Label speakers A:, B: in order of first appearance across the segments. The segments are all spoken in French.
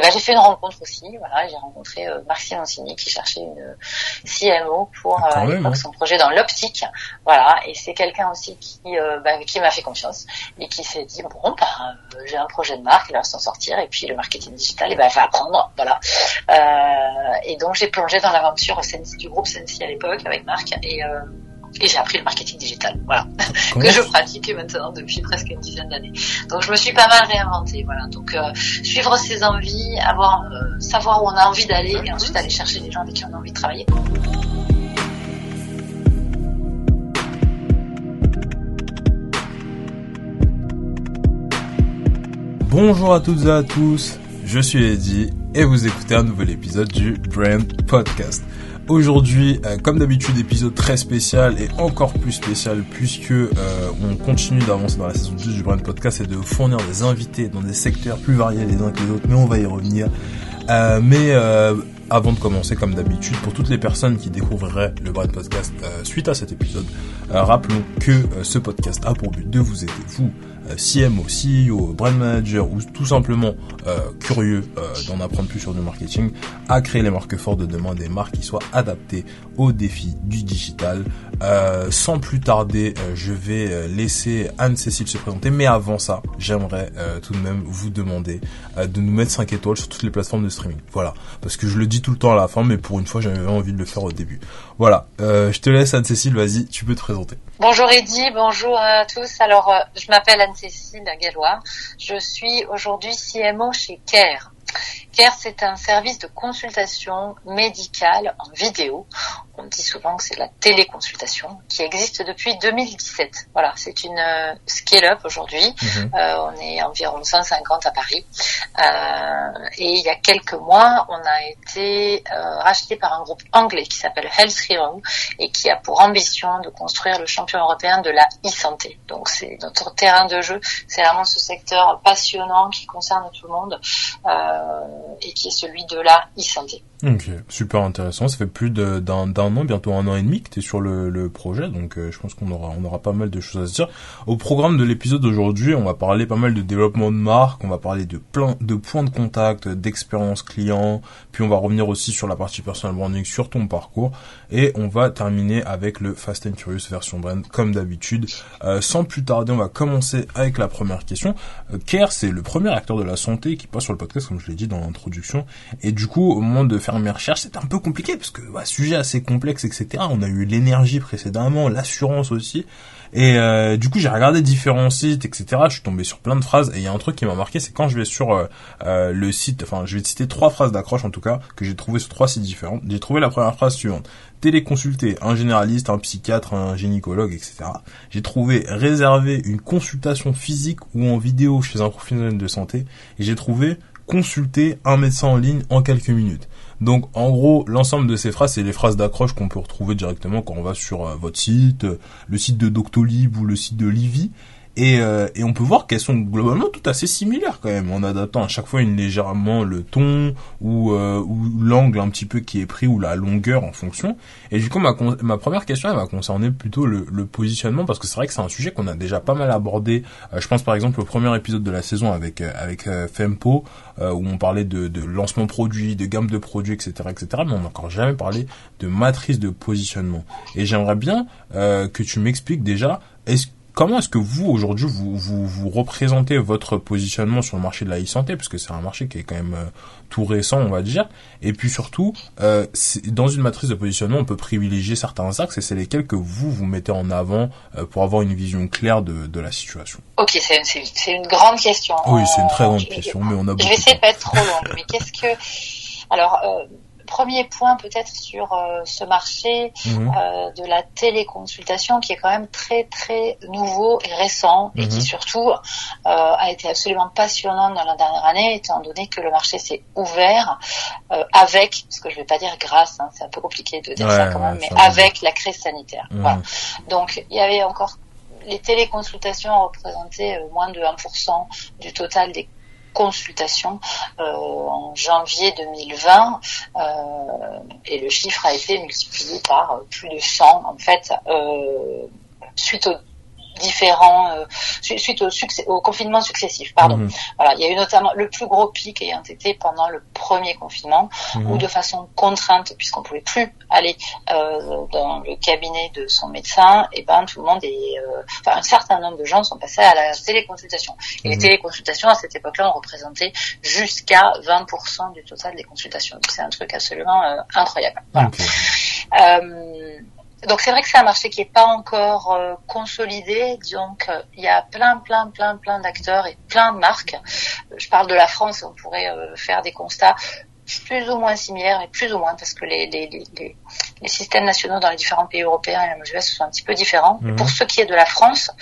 A: Et ben j'ai fait une rencontre aussi. Voilà, j'ai rencontré euh, Marc Simoncini qui cherchait une CMO pour
B: Ah,
A: euh,
B: hein.
A: son projet dans l'optique. Voilà, et c'est quelqu'un aussi qui euh, bah, qui m'a fait confiance et qui s'est dit bon bah euh, j'ai un projet de marque, il va s'en sortir et puis le marketing digital, il va va apprendre. Voilà. Euh, et donc j'ai plongé dans l'aventure du groupe Sensi à l'époque avec Marc et euh, et j'ai appris le marketing digital, voilà,
B: Comment-
A: que je pratique maintenant depuis presque une dizaine d'années. Donc je me suis pas mal réinventée, voilà. Donc euh, suivre ses envies, avoir, euh, savoir où on a envie d'aller, et ensuite aller chercher les gens avec qui on a envie de travailler.
B: Bonjour à toutes et à tous, je suis Eddy et vous écoutez un nouvel épisode du Brand Podcast. Aujourd'hui, euh, comme d'habitude, épisode très spécial et encore plus spécial puisque euh, on continue d'avancer dans la saison 2 du Brand Podcast et de fournir des invités dans des secteurs plus variés les uns que les autres, mais on va y revenir. Euh, mais avant de commencer, comme d'habitude, pour toutes les personnes qui découvriraient le Brand Podcast suite à cet épisode, rappelons que ce podcast a pour but de vous aider, vous, CMO, CEO, brand manager ou tout simplement euh, curieux euh, d'en apprendre plus sur du marketing, à créer les marques fortes de demain, des marques qui soient adaptées aux défis du digital. Euh, sans plus tarder, je vais laisser Anne-Cécile se présenter, mais avant ça, j'aimerais tout de même vous demander de nous mettre 5 étoiles sur toutes les plateformes de streaming. Voilà, parce que je le dis tout le temps à la fin, mais pour une fois, j'avais envie de le faire au début. Voilà, je te laisse Anne-Cécile, vas-y, tu peux te présenter.
A: Bonjour Eddy, bonjour à tous. Alors, je m'appelle Anne-Cécile Gallois. Je suis aujourd'hui CMO chez CARE. CARE, c'est un service de consultation médicale en vidéo. On dit souvent que c'est la téléconsultation qui existe depuis 2017. Voilà, c'est une euh, scale-up aujourd'hui.
B: Mhm.
A: Euh, on est environ 150 à Paris. Euh, et il y a quelques mois, on a été euh, racheté par un groupe anglais qui s'appelle Health Hero et qui a pour ambition de construire le champion européen de la e-santé. Donc c'est notre terrain de jeu. C'est vraiment ce secteur passionnant qui concerne tout le monde euh, et qui est celui de la e-santé.
B: Ok, super intéressant. Ça fait plus d'un an, bientôt un an et demi que tu es sur le, le projet, donc euh, je pense qu'on aura, on aura pas mal de choses à se dire. Au programme de l'épisode d'aujourd'hui, on va parler pas mal de développement de marque, on va parler de plein de points de contact, d'expérience client, puis on va revenir aussi sur la partie personal branding, sur ton parcours, et on va terminer avec le Fast and Curious version brand, comme d'habitude. Euh, sans plus tarder, on va commencer avec la première question. Euh, Care, c'est le premier acteur de la santé qui passe sur le podcast, comme je l'ai dit dans l'introduction, et du coup, au moment de faire mes recherches, c'était un peu compliqué parce que bah, sujet assez complexe, etc. On a eu l'énergie précédemment, l'assurance aussi. Et euh, du coup, j'ai regardé différents sites, etc. Je suis tombé sur plein de phrases. Et il y a un truc qui m'a marqué, c'est quand je vais sur euh, euh, le site, enfin, je vais te citer trois phrases d'accroche en tout cas que j'ai trouvé sur trois sites différents. J'ai trouvé la première phrase suivante téléconsulter un généraliste, un psychiatre, un gynécologue, etc. J'ai trouvé réserver une consultation physique ou en vidéo chez un professionnel de santé. Et j'ai trouvé consulter un médecin en ligne en quelques minutes. Donc en gros, l'ensemble de ces phrases, c'est les phrases d'accroche qu'on peut retrouver directement quand on va sur euh, votre site, euh, le site de Doctolib ou le site de Livy. Et, euh, et on peut voir qu'elles sont globalement toutes assez similaires quand même, en adaptant à chaque fois une légèrement le ton ou, euh, ou l'angle un petit peu qui est pris ou la longueur en fonction. Et du coup, ma, ma première question, elle va concerner plutôt le, le positionnement parce que c'est vrai que c'est un sujet qu'on a déjà pas mal abordé. Euh, je pense par exemple au premier épisode de la saison avec euh, avec euh, Fempo où on parlait de, de lancement produit, de gamme de produits, etc., etc. Mais on n'a encore jamais parlé de matrice de positionnement. Et j'aimerais bien que tu m'expliques déjà est-ce Comment est-ce que vous, aujourd'hui, vous, vous, vous représentez votre positionnement sur le marché de la e-santé, parce que c'est un marché qui est quand même euh, tout récent, on va dire, et puis surtout, euh, dans une matrice de positionnement, on peut privilégier certains axes, et c'est lesquels que vous, vous mettez en avant euh, pour avoir une vision claire de, de la situation.
A: Ok, c'est c'est- c'est une grande question.
B: Oui, c'est une très grande question, mais on a
A: Je vais essayer de pas être trop longue, mais qu'est-ce que... Alors, euh, premier point peut-être sur euh, ce marché
B: Mhm.
A: euh, de la téléconsultation qui est quand même très très nouveau et récent et
B: Mhm.
A: qui surtout euh, a été absolument passionnant dans la dernière année étant donné que le marché s'est ouvert avec, ce que je vais pas dire grâce, hein, c'est un peu compliqué de dire
B: Ouais,
A: ça quand même,
B: ouais,
A: mais avec la crise sanitaire.
B: Mhm.
A: Voilà. Donc il y avait encore les téléconsultations représentaient moins de 1% du total des consultations euh, en janvier 2020 euh, et le chiffre a été multiplié par euh, plus de 100 en fait euh, suite au différents euh, suite au, succès, au confinement successif. Pardon. Mhm. Voilà, il y a eu notamment le plus gros pic ayant été pendant le premier confinement, mhm. où de façon contrainte, puisqu'on pouvait plus aller euh, dans le cabinet de son médecin, et ben tout le monde est, euh, enfin un certain nombre de gens sont passés à la téléconsultation. Et les mhm. téléconsultations à cette époque-là ont représenté jusqu'à 20% du total des consultations. C'est un truc absolument euh, incroyable. Voilà. Euh, donc c'est vrai que c'est un marché qui n'est pas encore euh, consolidé. Donc euh, il y a plein, plein, plein, plein d'acteurs et plein de marques. Je parle de la France, on pourrait euh, faire des constats plus ou moins similaires, mais plus ou moins parce que les, les, les, les systèmes nationaux dans les différents pays européens et les US sont un petit peu différents. Mhm. Pour ce qui est de la France,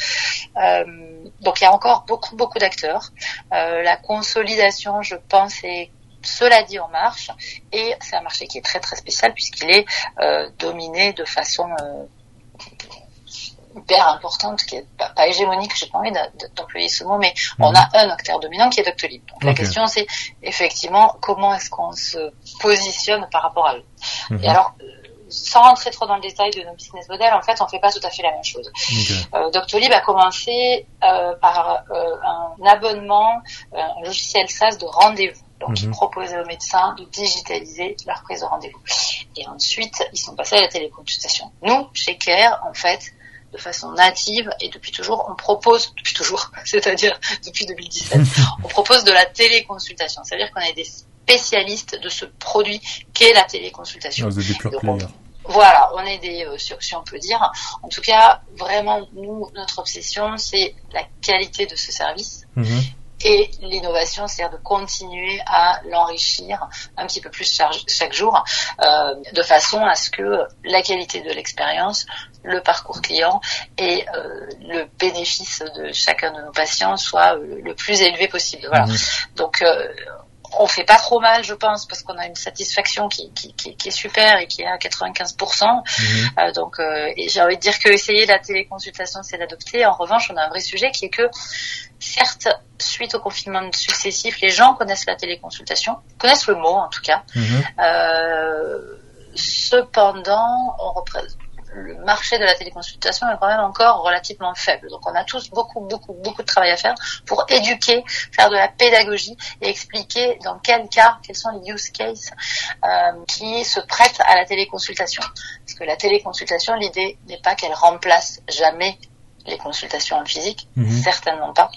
A: donc il y a encore beaucoup, beaucoup d'acteurs. la consolidation, je pense, est cela dit, en marche et c'est un marché qui est très très spécial puisqu'il est euh, dominé de façon euh, hyper importante, qui est pas, hégémonique, j'ai pas envie d'employer ce mot, mais on mhm. a un acteur dominant qui est Doctolib. Donc la question c'est effectivement comment est-ce qu'on se positionne par rapport à eux. Mhm. Et alors sans rentrer trop dans le détail de nos business models, en fait, on fait pas tout à fait la même chose. Euh, Doctolib a commencé euh, par euh, un abonnement, un logiciel SaaS de rendez-vous. Donc, ils mhm. proposaient aux médecins de digitaliser leur prise de rendez-vous. Et ensuite, ils sont passés à la téléconsultation. Nous, chez Care, en fait, de façon native et depuis toujours, on propose, depuis toujours, c'est-à-dire depuis 2017, on propose de la téléconsultation. C'est-à-dire qu'on est des spécialistes de ce produit qu'est la téléconsultation.
B: Vous êtes des
A: voilà, on est des, euh, si on peut dire. En tout cas, vraiment, nous, notre obsession, c'est la qualité de ce service. Mhm et l'innovation, c'est-à-dire de continuer à l'enrichir un petit peu plus chaque jour, euh, de façon à ce que la qualité de l'expérience, le parcours client et euh, le bénéfice de chacun de nos patients soit le plus élevé possible. Voilà. Mmh. Donc euh, on fait pas trop mal, je pense, parce qu'on a une satisfaction qui, qui, qui, qui, est super et qui est à 95%. Mhm. Euh, donc, euh, j'ai envie de dire que essayer la téléconsultation, c'est d'adopter. En revanche, on a un vrai sujet qui est que, certes, suite au confinement successif, les gens connaissent la téléconsultation, connaissent le mot en tout cas. Mhm. Euh, cependant, on représente le marché de la téléconsultation est quand même encore relativement faible. Donc on a tous beaucoup, beaucoup, beaucoup de travail à faire pour éduquer, faire de la pédagogie et expliquer dans quel cas, quels sont les use cases euh, qui se prêtent à la téléconsultation. Parce que la téléconsultation, l'idée n'est pas qu'elle remplace jamais les consultations en physique, mhm. certainement pas.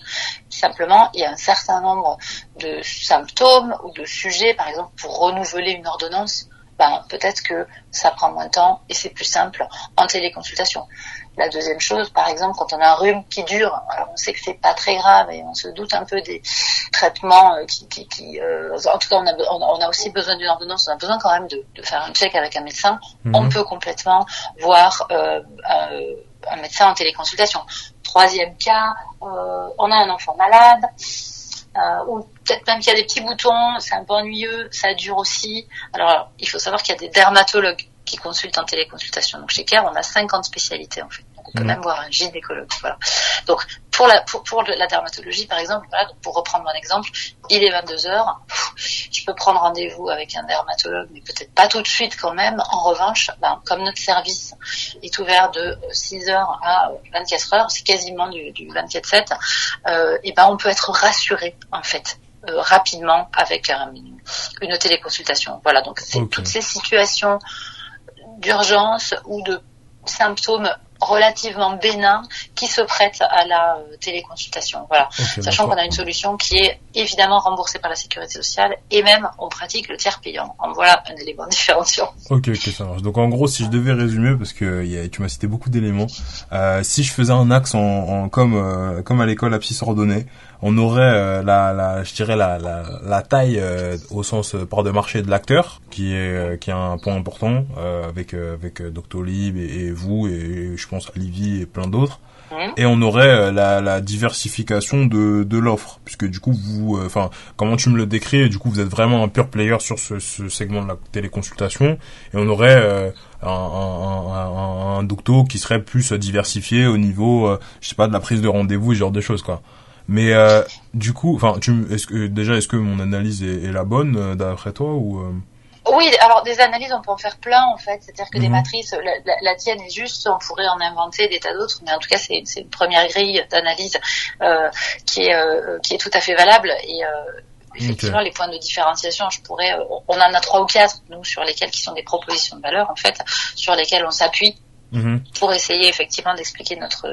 A: Simplement, il y a un certain nombre de symptômes ou de sujets, par exemple, pour renouveler une ordonnance, ben, peut-être que ça prend moins de temps et c'est plus simple en téléconsultation. La deuxième chose, par exemple, quand on a un rhume qui dure, alors on sait que c'est pas très grave et on se doute un peu des traitements euh, qui, qui, qui euh, en tout cas, on a, on a aussi besoin d'une ordonnance, on a besoin quand même de, de faire un check avec un médecin. Mhm. On peut complètement voir euh, un médecin en téléconsultation. Troisième cas, euh, on a un enfant malade euh, ou peut-être même qu'il y a des petits boutons, c'est un peu ennuyeux, ça dure aussi. Alors, il faut savoir qu'il y a des dermatologues qui consultent en téléconsultation. Donc chez CARE, on a 50 en fait. Donc on peut mmh. même voir un gynécologue. Voilà. Donc pour la pour, pour la dermatologie par exemple, voilà, donc pour reprendre mon exemple, il est 22 h Je peux prendre rendez-vous avec un dermatologue, mais peut-être pas tout de suite quand même. En revanche, ben, comme notre service est ouvert de 6 h à 24 heures, c'est quasiment du, du 24/7, euh, et ben on peut être rassuré en fait. Euh, rapidement avec un, une téléconsultation. Voilà, donc c'est toutes ces situations d'urgence ou de symptômes relativement bénins qui se prêtent à la euh, téléconsultation. Voilà. Sachant qu'on a une solution qui est évidemment remboursée par la sécurité sociale et même on pratique le tiers payant. En voilà un élément différenciant.
B: Ok, ok, ça marche. Donc en gros, si je devais résumer, parce que y a, tu m'as cité beaucoup d'éléments, euh, si je faisais un axe en, en comme euh, comme à l'école à ordonnée, on aurait euh, la, la, je dirais la, la, la taille euh, au sens euh, part de marché de l'acteur, qui est qui est un point important avec avec Doctolib et, et, vous et je pense Livy et plein d'autres. Et on aurait la, la diversification de, de l'offre, puisque du coup vous, enfin comment tu me le décris, du coup vous êtes vraiment un pure player sur ce, ce segment de la téléconsultation, et on aurait un, un, un, un, docto qui serait plus diversifié au niveau, je sais pas, de la prise de rendez-vous, ce genre de choses quoi. Mais euh, du coup, enfin, tu, est-ce que déjà, est-ce que mon analyse est, la bonne euh, d'après toi ou euh?
A: Oui, alors des analyses, on peut en faire plein en fait. C'est-à-dire que des
B: Mhm.
A: matrices, la, la- la tienne est juste, on pourrait en inventer des tas d'autres, mais en tout cas c'est une première grille d'analyse qui est qui est tout à fait valable et effectivement les points de différenciation, je pourrais, on en a trois ou quatre nous sur lesquels qui sont des propositions de valeur en fait, sur lesquels on s'appuie
B: Mhm.
A: pour essayer effectivement d'expliquer notre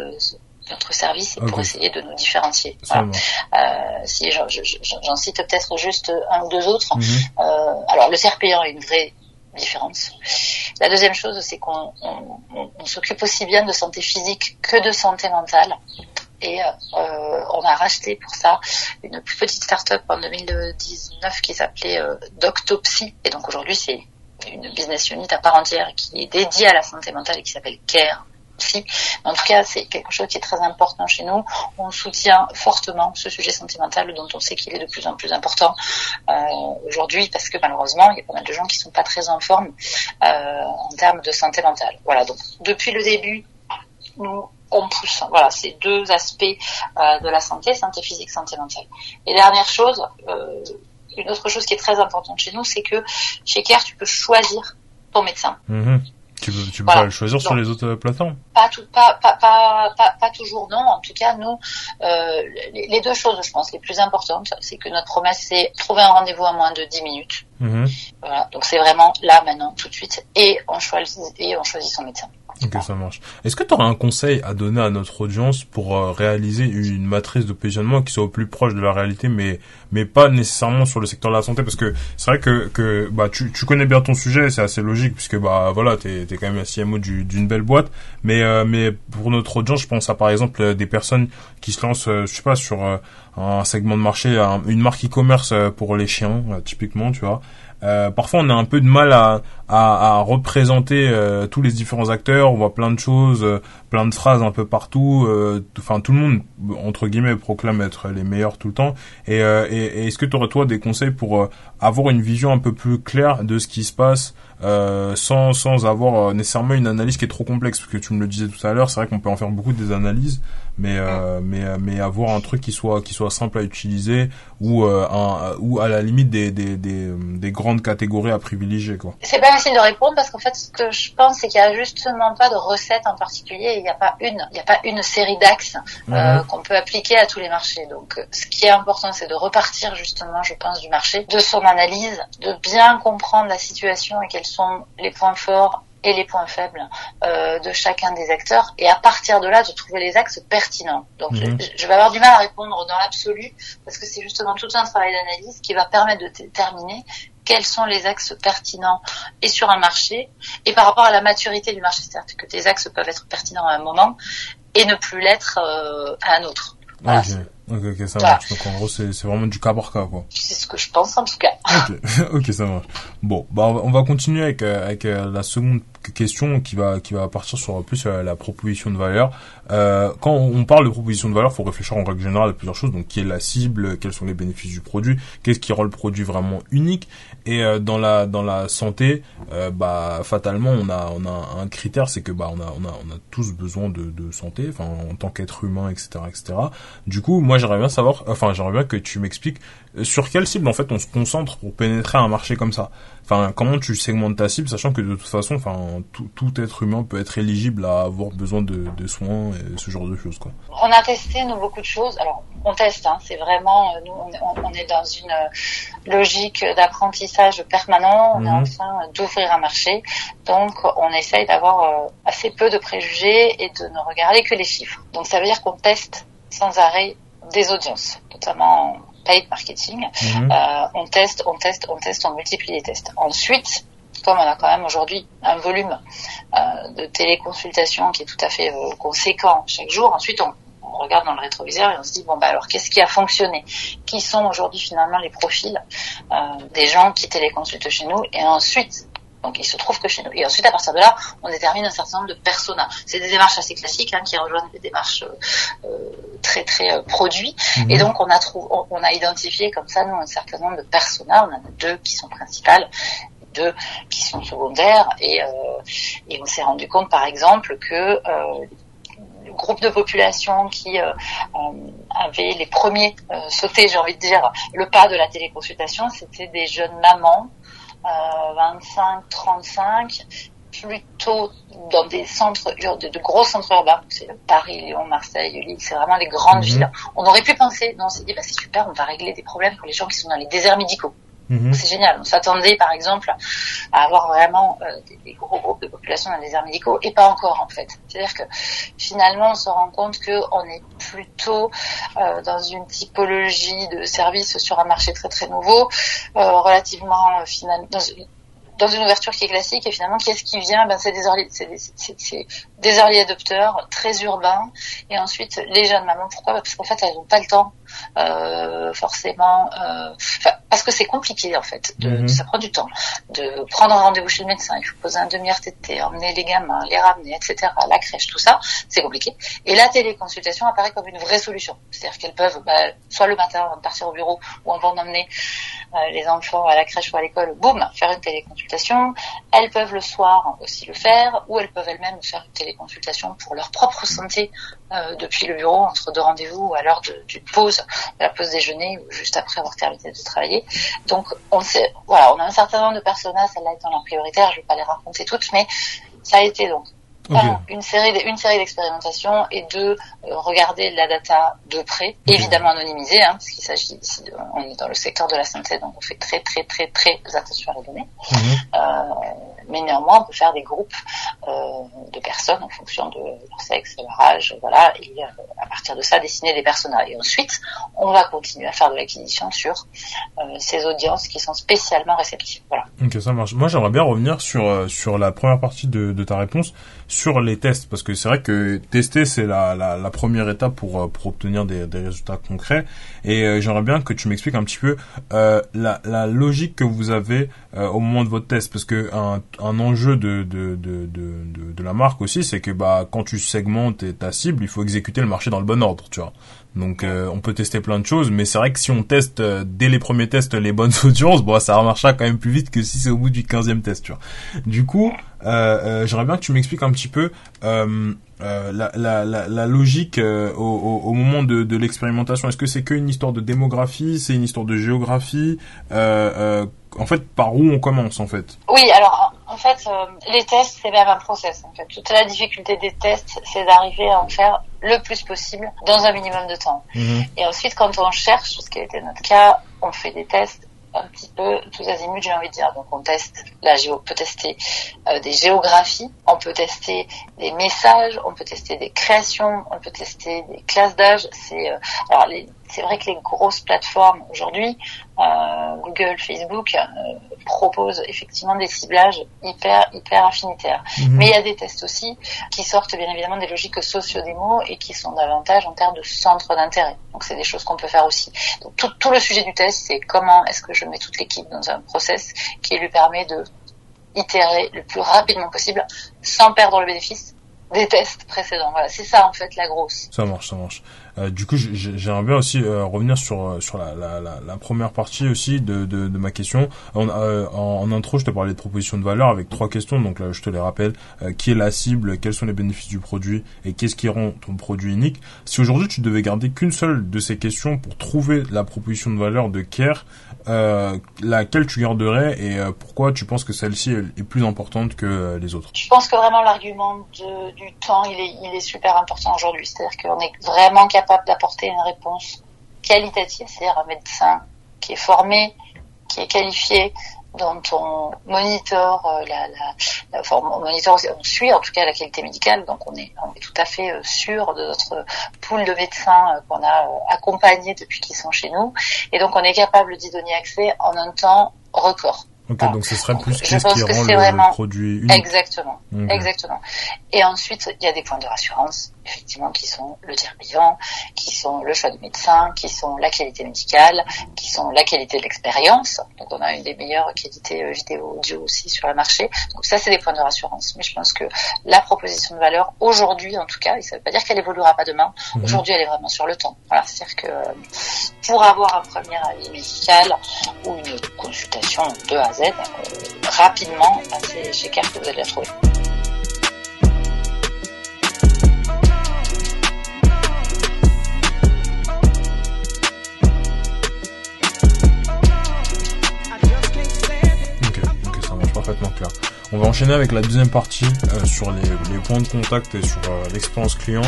A: notre service et pour
B: Ok.
A: essayer de nous différencier. Voilà. Euh, si j'en je- je- j'en cite peut-être juste un ou deux autres.
B: Mhm.
A: Euh, alors le payant est une vraie différence. La deuxième chose, c'est qu'on on, on- on s'occupe aussi bien de santé physique que de santé mentale. Et euh, on a racheté pour ça une plus petite start-up en 2019 qui s'appelait euh, Doctopsy. Et donc aujourd'hui, c'est une business unit à part entière qui est dédiée à la santé mentale et qui s'appelle Care. En tout cas, c'est quelque chose qui est très important chez nous. On soutient fortement ce sujet santé mentale dont on sait qu'il est de plus en plus important euh, aujourd'hui parce que malheureusement, il y a pas mal de gens qui sont pas très en forme euh, en termes de santé mentale. Voilà, donc depuis le début, nous on pousse voilà ces deux aspects euh, de la santé, santé physique, santé mentale. Et dernière chose, une autre chose qui est très importante chez nous, c'est que chez Care, tu peux choisir ton médecin.
B: Mhm. Tu peux, tu peux
A: Voilà.
B: pas le choisir sur les autres plateformes.
A: pas tout, pas, pas, pas, pas, toujours non. En tout cas, nous, euh, les, les deux choses, je pense, les plus importantes, c'est que notre promesse, c'est trouver un rendez-vous à moins de 10 minutes.
B: Mhm.
A: Voilà. Donc c'est vraiment là, maintenant, tout de suite, et on choisit, et on choisit son médecin.
B: Ok, ça marche. Est-ce que tu aurais un conseil à donner à notre audience pour euh, réaliser une matrice de positionnement qui soit au plus proche de la réalité, mais mais pas nécessairement sur le secteur de la santé, parce que c'est vrai que que bah tu tu connais bien ton sujet, c'est assez logique puisque bah voilà t'es t'es quand même un CMO du- d'une belle boîte, mais euh, mais pour notre audience, je pense à par exemple euh, des personnes qui se lancent, euh, je sais pas sur un segment de marché, un- une marque e-commerce pour les chiens, typiquement, tu vois. Euh, parfois, on a un peu de mal à, à, à représenter euh, tous les différents acteurs. On voit plein de choses, euh, plein de phrases un peu partout. euh, Enfin, tout le monde entre guillemets proclame être les meilleurs tout le temps. Et, euh, et, et est-ce que tu aurais toi des conseils pour euh, avoir une vision un peu plus claire de ce qui se passe sans sans avoir nécessairement une analyse qui est trop complexe? Parce que tu me le disais tout à l'heure, c'est vrai qu'on peut en faire beaucoup des analyses, mais euh, mais euh, mais avoir un truc qui soit qui soit simple à utiliser ou euh, un, ou à la limite des des des, des grandes catégories à privilégier quoi.
A: C'est pas facile de répondre parce qu'en fait, ce que je pense, c'est qu'il y a justement pas de recette en particulier. Il n'y a pas une, il n'y a pas une série d'axes euh, qu'on peut appliquer à tous les marchés. Donc, euh, ce qui est important, c'est de repartir justement, je pense, du marché, de son analyse, de bien comprendre la situation et quels sont les points forts et les points faibles euh, de chacun des acteurs et à partir de là de trouver les axes pertinents. Donc
B: Mhm.
A: je, je vais avoir du mal à répondre dans l'absolu parce que c'est justement tout un travail d'analyse qui va permettre de déterminer quels sont les axes pertinents et sur un marché et par rapport à la maturité du marché. C'est-à-dire que tes axes peuvent être pertinents à un moment et ne plus l'être euh, à un autre. Voilà,
B: ok, ok, ça
A: Voilà.
B: marche. Donc en gros, c'est vraiment du cas par cas quoi.
A: c'est ce que je pense en tout cas.
B: Ok, ok, ça marche. Bon, bah on va- on va continuer avec euh, avec euh, la seconde question qui va qui va partir sur plus euh, la proposition de valeur. Euh, quand on parle de proposition de valeur, faut réfléchir en règle générale à plusieurs choses. Donc, qui est la cible, quels sont les bénéfices du produit, qu'est-ce qui rend le produit vraiment unique. Et euh, dans la dans la santé, euh, bah fatalement, on a on a un critère, c'est que bah on a on a tous besoin de santé, en tant qu'être humain, etc., etc. Du coup, moi j'aimerais bien savoir, enfin j'aimerais bien que tu m'expliques euh, sur quelle cible en fait on se concentre pour pénétrer un marché comme ça. Enfin, comment tu segmentes ta cible, sachant que de toute façon, enfin tout, tout être humain peut être éligible à avoir besoin de, de soins et ce genre de choses quoi.
A: On a testé nous beaucoup de choses. Alors on teste, hein, c'est vraiment euh, nous on, est- on est dans une euh, logique d'apprentissage permanent. On est en
B: Mhm.
A: train d'ouvrir un marché, donc on essaye d'avoir euh, assez peu de préjugés et de ne regarder que les chiffres. Donc ça veut dire qu'on teste sans arrêt des audiences, notamment marketing.
B: Mhm.
A: Euh, on teste, on teste, on teste, on multiplie les tests. Ensuite, comme on a quand même aujourd'hui un volume euh, de téléconsultation qui est tout à fait euh, conséquent chaque jour, ensuite on, on regarde dans le rétroviseur et on se dit bon bah alors qu'est-ce qui a fonctionné? Qui sont aujourd'hui finalement les profils euh, des gens qui téléconsultent chez nous? Et ensuite donc il se trouve que chez nous. Et ensuite, à partir de là, on détermine un certain nombre de personas. C'est des démarches assez classiques hein, qui rejoignent des démarches euh, euh, très très euh, produits.
B: Mhm.
A: Et donc on a trouvé, on, on a identifié comme ça nous un certain nombre de personas. On en a deux qui sont principales, deux qui sont secondaires. Et, euh, et on s'est rendu compte, par exemple, que euh, le groupe de population qui avait les premiers euh, sauté, j'ai envie de dire, le pas de la téléconsultation, c'était des jeunes mamans 25-35 plutôt dans des centres de, de gros centres urbains, c'est Paris, Lyon, Marseille, Lille, c'est vraiment les grandes mhm. villes. On aurait pu penser, non, on s'est dit bah, c'est super, on va régler des problèmes pour les gens qui sont dans les déserts médicaux. Mhm. C'est génial. On s'attendait, par exemple, à avoir vraiment euh, des, gros groupes de population dans les déserts médicaux, et pas encore en fait. C'est-à-dire que finalement, on se rend compte qu'on est plutôt euh, dans une typologie de services sur un marché très très nouveau, euh, relativement finalement dans une ouverture qui est classique et finalement qui est-ce qui vient? Ben c'est des early c'est des, des adopteurs très urbains et ensuite les jeunes mamans pourquoi? Parce qu'en fait elles n'ont pas le temps euh, forcément euh, parce que c'est compliqué en fait de, mhm. ça prend du temps. De prendre un rendez-vous chez le médecin il faut poser un demi-RTT emmener les gamins les ramener etc la crèche tout ça c'est compliqué. Et la téléconsultation apparaît comme une vraie solution. C'est-à-dire qu'elles peuvent bah, soit le matin avant de partir au bureau ou avant d'emmener euh, les enfants à la crèche ou à l'école boum faire une téléconsultation. Elles peuvent le soir aussi le faire, ou elles peuvent elles-mêmes faire une téléconsultation pour leur propre santé euh, depuis le bureau, entre deux rendez-vous, ou à l'heure d'une pause, la pause déjeuner, ou juste après avoir terminé de travailler. Donc, on sait, voilà, on a un certain nombre de personnages, celle-là étant la prioritaire, je ne vais pas les raconter toutes, mais ça a été donc une série, une série d'expérimentations et de euh, regarder la data de près, évidemment anonymisée, hein, parce qu'il s'agit ici de, on est dans le secteur de la santé, donc on fait très très très très attention à les données. Mhm. Euh, mais néanmoins, on peut faire des groupes euh, de personnes en fonction de leur sexe, leur âge, voilà, et euh, à partir de ça, dessiner des personnages. Et ensuite, on va continuer à faire de l'acquisition sur euh, ces audiences qui sont spécialement réceptives. Voilà.
B: Ok, ça marche. Moi, j'aimerais bien revenir sur euh, sur la première partie de, de ta réponse sur les tests, parce que c'est vrai que tester, c'est la, la, la, première étape pour euh, pour obtenir des, des résultats concrets. Et j'aimerais bien que tu m'expliques un petit peu la, la logique que vous avez au moment de votre test, parce que un, un enjeu de, de, de, de, de la marque aussi, c'est que bah quand tu segmentes ta cible, il faut exécuter le marché dans le bon ordre, tu vois. Donc euh, on peut tester plein de choses, mais c'est vrai que si on teste euh, dès les premiers tests les bonnes audiences, bon ça marchera quand même plus vite que si c'est au bout du 15e test, tu vois. Du coup, euh, j'aimerais bien que tu m'expliques un petit peu la, la, la, la, logique au, au, au, moment de, de l'expérimentation. Est-ce que c'est qu'une histoire de démographie, c'est une histoire de géographie En fait, par où on commence en fait?
A: Oui, alors en fait, euh, les tests, c'est même un process. En fait. Toute la difficulté des tests, c'est d'arriver à en faire le plus possible dans un minimum de temps. Mhm. Et ensuite, quand on cherche, ce qui a été notre cas, on fait des tests un petit peu tous azimuts, j'ai envie de dire. Donc on teste, la géo, peut tester euh, des géographies, on peut tester des messages, on peut tester des créations, on peut tester des classes d'âge. C'est euh, alors les, c'est vrai que les grosses plateformes aujourd'hui, euh, Google, Facebook, euh, proposent effectivement des ciblages hyper hyper affinitaires. Mhm. Mais il y a des tests aussi qui sortent bien évidemment des logiques socio-démo et qui sont davantage en termes de centre d'intérêt. Donc c'est des choses qu'on peut faire aussi. Donc tout, tout le sujet du test, c'est comment est-ce que je mets toute l'équipe dans un process qui lui permet de itérer le plus rapidement possible sans perdre le bénéfice des tests précédents. Voilà, c'est ça en fait la grosse.
B: Ça marche, ça marche. Euh, du coup, j'aimerais bien aussi euh, revenir sur euh, sur la, première partie aussi de, de, ma question. En, en, intro, je te parlais de proposition de valeur avec trois questions. Donc là, je te les rappelle. qui est la cible? Quels sont les bénéfices du produit? Et qu'est-ce qui rend ton produit unique? Si aujourd'hui tu devais garder qu'une seule de ces questions pour trouver la proposition de valeur de Care, laquelle tu garderais et pourquoi tu penses que celle-ci est plus importante que les autres?
A: Je pense que vraiment l'argument du temps, il est, il est super important aujourd'hui. C'est-à-dire qu'on est vraiment capable d'apporter une réponse qualitative, c'est-à-dire un médecin qui est formé, qui est qualifié, dont on monitore euh, la, la, on monitore, on suit en tout cas la qualité médicale, donc on est, on est tout à fait euh, sûr de notre pool de médecins euh, qu'on a accompagnés depuis qu'ils sont chez nous, et donc on est capable d'y donner accès en un temps record.
B: Ok, donc ce serait plus qu'est-ce qui rend le, vraiment... produit unique.
A: Exactement, exactement. Et ensuite, il y a des points de rassurance, effectivement, qui sont le tiers vivant, qui sont le choix du médecin, qui sont la qualité médicale, qui sont la qualité de l'expérience. Donc, on a une des meilleures qualités euh, vidéo audio aussi sur le marché. Donc, ça, c'est des points de rassurance. Mais je pense que la proposition de valeur, aujourd'hui, en tout cas, et ça ne veut pas dire qu'elle évoluera pas demain. Mhm. Aujourd'hui, elle est vraiment sur le temps. Voilà, c'est-à-dire que euh, pour avoir un premier avis médical ou une consultation de à Rapidement, c'est chez que vous allez la trouver.
B: On va enchaîner avec la deuxième partie euh, sur les, les, points de contact et sur euh, l'expérience client,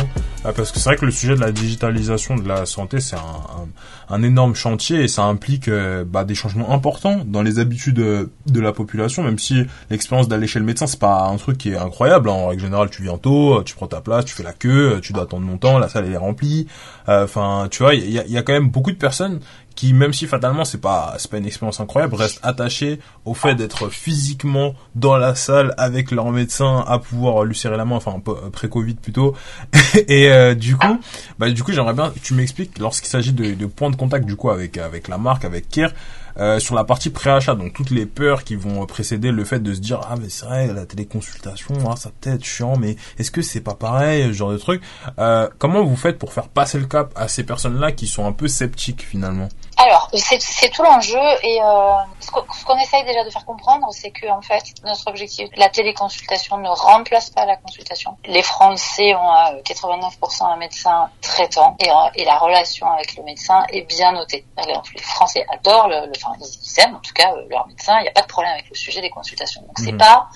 B: euh, parce que c'est vrai que le sujet de la digitalisation de la santé, c'est un, un, énorme chantier et ça implique bah, des changements importants dans les habitudes de la population, même si l'expérience d'aller chez le médecin, c'est pas un truc qui est incroyable. Hein. En règle générale, tu viens tôt, tu prends ta place, tu fais la queue, tu dois attendre longtemps, la salle est remplie. Enfin, tu vois, il y a, y a quand même beaucoup de personnes qui même si fatalement c'est pas c'est pas une expérience incroyable reste attaché au fait d'être physiquement dans la salle avec leur médecin à pouvoir lui serrer la main enfin pré Covid plutôt et euh, du coup bah du coup j'aimerais bien que tu m'expliques lorsqu'il s'agit de, de points de contact du coup avec avec la marque avec Care euh, sur la partie préachat, donc toutes les peurs qui vont précéder le fait de se dire ah mais c'est vrai la téléconsultation, ah, ça peut être chiant, mais est-ce que c'est pas pareil, ce genre de truc. Euh, comment vous faites pour faire passer le cap à ces personnes-là qui sont un peu sceptiques finalement?
A: Alors, c'est tout l'enjeu et euh, ce qu'on essaye déjà de faire comprendre, c'est que en fait, notre objectif, la téléconsultation ne remplace pas la consultation. Les Français ont à 89% un médecin traitant et, et, la relation avec le médecin est bien notée. Les Français adorent le, le enfin ils aiment en tout cas euh, leur médecin. Il n'y a pas de problème avec le sujet des consultations. Donc c'est mhm. pas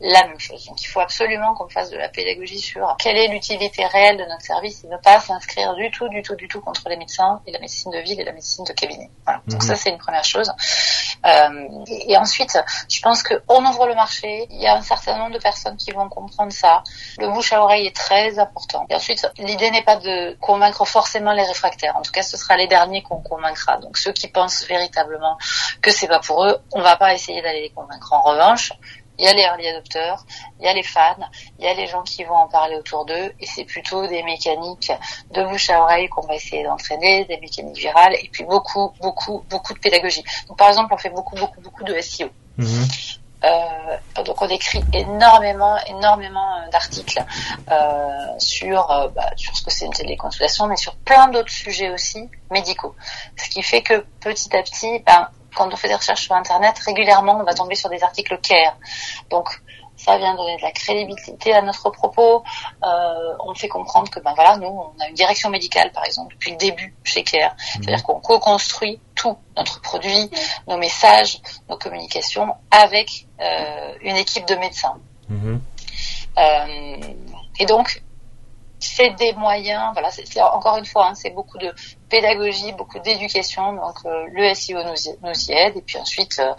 A: la même chose. Donc il faut absolument qu'on fasse de la pédagogie sur quelle est l'utilité réelle de notre service et ne pas s'inscrire du tout, du tout, du tout contre les médecins et la médecine de ville et la médecine de cabinet. Voilà. Donc mhm. ça c'est une première chose. Euh, et, ensuite, je pense qu'on ouvre le marché, il y a un certain nombre de personnes qui vont comprendre ça. Le bouche à oreille est très important. Et ensuite, l'idée n'est pas de convaincre forcément les réfractaires. En tout cas, ce sera les derniers qu'on convaincra. Donc ceux qui pensent véritablement que c'est pas pour eux, on va pas essayer d'aller les convaincre. En revanche, il y a les early adopters, il y a les fans, il y a les gens qui vont en parler autour d'eux, et c'est plutôt des mécaniques de bouche à oreille qu'on va essayer d'entraîner, des mécaniques virales, et puis beaucoup, beaucoup, beaucoup de pédagogie. Donc par exemple, on fait beaucoup, beaucoup, beaucoup de SEO. Mhm. Euh, donc on écrit énormément, énormément euh, d'articles euh, sur euh, bah, sur ce que c'est une téléconsultation, mais sur plein d'autres sujets aussi médicaux. Ce qui fait que petit à petit, ben, quand on fait des recherches sur Internet, régulièrement, on va tomber sur des articles CARE. Donc, ça vient donner de la crédibilité à notre propos. Euh, on fait comprendre que, ben voilà, nous, on a une direction médicale, par exemple, depuis le début chez CARE. Mhm. C'est-à-dire qu'on co-construit tout, notre produit, nos messages, nos communications, avec euh, une équipe de médecins. Mhm. Euh, et donc, c'est des moyens, voilà, c'est encore une fois, hein, c'est beaucoup de pédagogie, beaucoup d'éducation. Donc euh, le SEO nous y, aide et puis ensuite euh,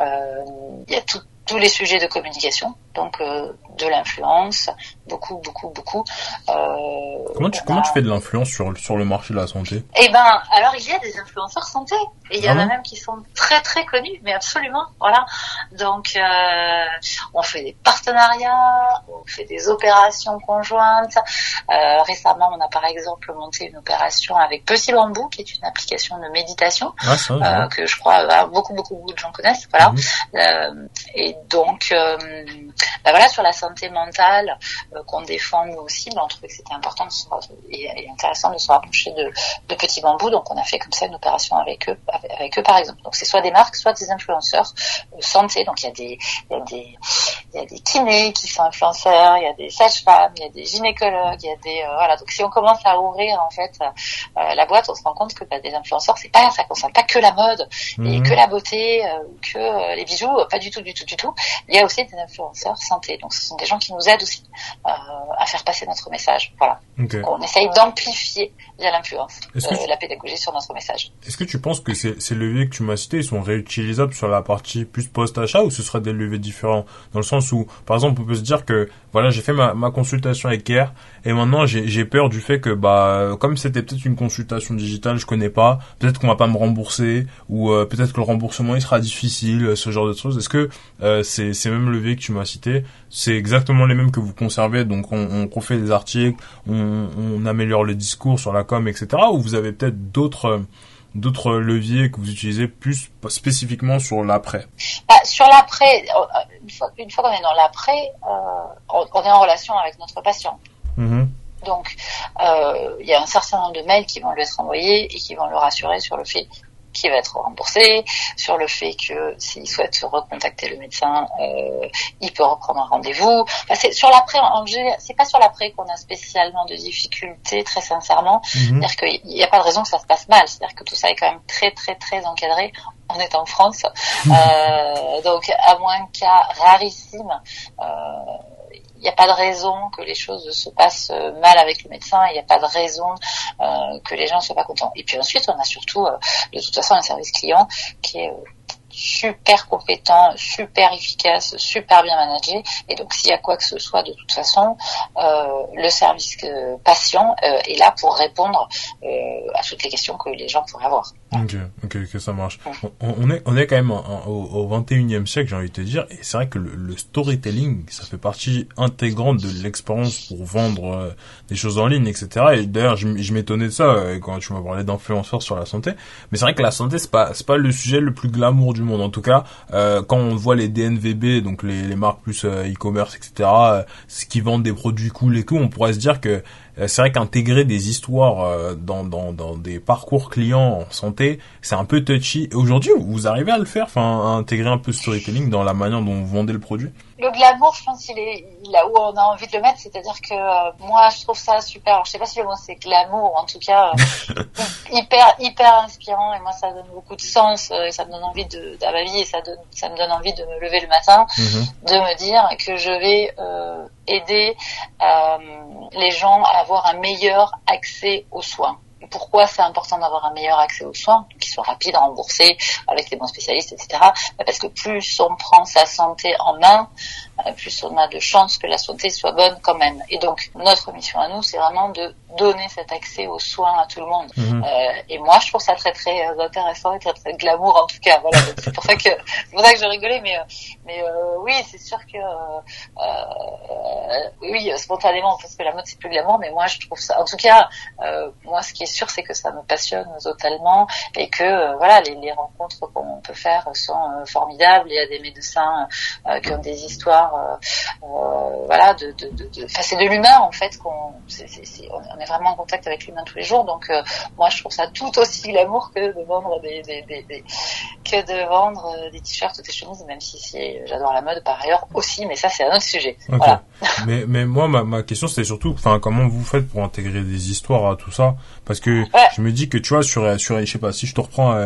A: euh, il y a tout, tous les sujets de communication, donc euh, de l'influence, beaucoup, beaucoup, beaucoup.
B: Euh, comment tu comment tu fais de l'influence sur sur le marché de la santé?
A: Eh ben, alors il y a des influenceurs santé et il y en a ah même qui sont très très connus, mais absolument, voilà. Donc euh, on fait des partenariats, on fait des opérations conjointes. Euh, récemment, on a par exemple monté une opération avec Petit Bambou, qui est une application de méditation ah, euh, que je crois bah, beaucoup beaucoup de gens connaissent, voilà. Mhm. et donc, euh, bah voilà, sur la santé mentale euh, qu'on défend nous aussi, bah, on trouvait que c'était important de se, et, intéressant de se rapprocher de, de Petit Bambou. Donc, on a fait comme ça une opération avec eux, avec, eux par exemple. Donc, c'est soit des marques, soit des influenceurs euh, santé. Donc, il y a des, il y a des, il y a des kinés qui sont influenceurs, il y a des sages-femmes, il y a des gynécologues, il y a des, voilà. Donc, si on commence à ouvrir en fait la boîte, on se rend compte que bah, des influenceurs, c'est pas, ça concerne pas que la mode et mhm. que la beauté, que les bijoux, pas du tout, du tout, du tout. Il y a aussi des influenceurs santé. Donc, ce sont des gens qui nous aident aussi euh, à faire passer notre message. Voilà. on essaye d'amplifier via l'influence euh, la pédagogie sur notre message.
B: Est-ce que tu penses que ces, ces leviers que tu m'as cités, ils sont réutilisables sur la partie plus post-achat ou ce seraient des leviers différents? Dans le sens où, par exemple, on peut se dire que, voilà, j'ai fait ma, ma consultation avec Care et maintenant j'ai peur du fait que, bah, comme c'était peut-être une consultation digitale, je connais pas, peut-être qu'on va pas me rembourser ou euh, peut-être que le remboursement il sera difficile, ce genre de choses. Est-ce que euh, ces, ces mêmes leviers que tu m'as cités, c'est exactement les mêmes que vous conservez, donc on, on refait des articles, on, on améliore le discours sur la com, etc. Ou vous avez peut-être d'autres d'autres leviers que vous utilisez plus spécifiquement sur l'après?
A: Bah, Sur l'après, euh, une fois, une fois qu'on est dans l'après, euh, on, est en relation avec notre patient. Mm-hmm. Donc, euh, il y a un certain nombre de mails qui vont lui être envoyés et qui vont le rassurer sur le fait qui va être remboursé, sur le fait que s'il souhaite recontacter le médecin, euh, il peut reprendre un rendez-vous. Enfin, c'est sur l'après, c'est pas sur l'après qu'on a spécialement de difficultés, très sincèrement. Mhm. C'est-à-dire qu'il n'y a pas de raison que ça se passe mal. C'est-à-dire que tout ça est quand même très très très encadré. On est en France, euh, donc à moins cas rarissime. Euh, il n'y a pas de raison que les choses se passent euh, mal avec le médecin, il n'y a pas de raison euh, que les gens ne soient pas contents. Et puis ensuite, on a surtout, euh, de toute façon, un service client qui est super compétent, super efficace, super bien managé. Et donc, s'il y a quoi que ce soit, de toute façon, euh, le service patient euh, est là pour répondre euh, à toutes les questions que les gens pourraient avoir.
B: Ok, ok, ok, ça marche. On, est, on est quand même au, au 21e siècle, j'ai envie de te dire, et c'est vrai que le, storytelling, ça fait partie intégrante de l'expérience pour vendre des choses en ligne, etc. Et d'ailleurs, je, je m'étonnais de ça quand tu m'as parlé d'influenceurs sur la santé. Mais c'est vrai que la santé, c'est pas, c'est pas le sujet le plus glamour du monde. En tout cas, euh, quand on voit les DNVB, donc les, marques plus euh, e-commerce, etc., euh, ce qui vendent des produits cool et tout, on pourrait se dire que c'est vrai qu'intégrer des histoires dans, des parcours clients en santé, c'est un peu touchy. Aujourd'hui, vous arrivez à le faire, enfin, à intégrer un peu storytelling dans la manière dont vous vendez le produit?
A: Le glamour, je pense qu'il est là où on a envie de le mettre, c'est-à-dire que euh, moi, je trouve ça super. Alors, je sais pas si le mot c'est glamour, en tout cas, hyper, hyper inspirant, et moi, ça donne beaucoup de sens, et ça me donne envie de, de ma vie, et ça, donne, ça me donne envie de me lever le matin, mhm. de me dire que je vais aider les gens à avoir un meilleur accès aux soins. Pourquoi c'est important d'avoir un meilleur accès aux soins, qui soit rapide, remboursé, avec les bons spécialistes, etc. Parce que plus on prend sa santé en main, plus on a de chances que la santé soit bonne quand même. Et donc notre mission à nous, c'est vraiment de donner cet accès aux soins à tout le monde. Mhm. Euh, et moi, je trouve ça très très euh, intéressant et très très glamour en tout cas. Voilà, c'est pour ça que c'est pour ça que je rigolais, mais mais oui, c'est sûr que oui, spontanément, parce que la mode c'est plus glamour, mais moi je trouve ça. En tout cas, moi, ce qui est sûr, c'est que ça me passionne totalement et que voilà, les, les rencontres qu'on peut faire sont formidables. Il y a des médecins qui ont des histoires euh, euh, voilà, de, de, de, de c'est de l'humain en fait qu'on, on est vraiment en contact avec l'humain tous les jours. Donc euh, moi je trouve ça tout aussi l'amour que de vendre des, des, des, que de vendre des t-shirts ou des chemises, même si, si j'adore la mode par ailleurs aussi, mais ça c'est un autre sujet. Voilà.
B: mais mais moi ma, ma question c'était surtout, enfin comment vous faites pour intégrer des histoires à tout ça? Parce que je me dis que tu vois sur sur je sais pas si je te reprends